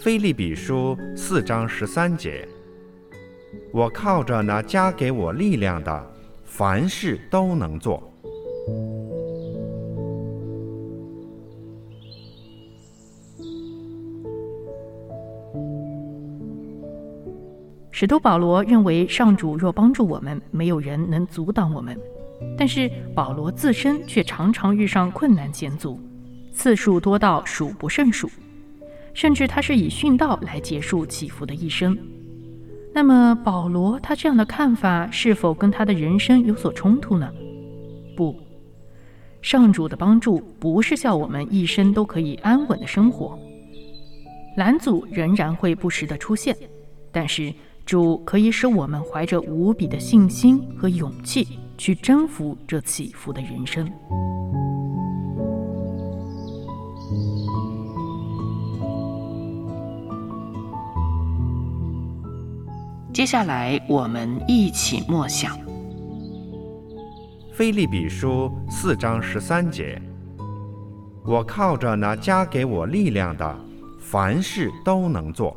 菲利比书四章十三节，我靠着那加给我力量的，凡事都能做。使徒保罗认为，上主若帮助我们，没有人能阻挡我们。但是保罗自身却常常遇上困难险阻，次数多到数不胜数，甚至他是以殉道来结束起伏的一生。那么保罗他这样的看法，是否跟他的人生有所冲突呢？不，上主的帮助不是叫我们一生都可以安稳的生活，拦阻仍然会不时的出现，但是。主可以使我们怀着无比的信心和勇气去征服这起伏的人生。接下来，我们一起默想《菲利比书》四章十三节：“我靠着那加给我力量的，凡事都能做。”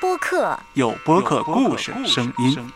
播客，有播客故事声音。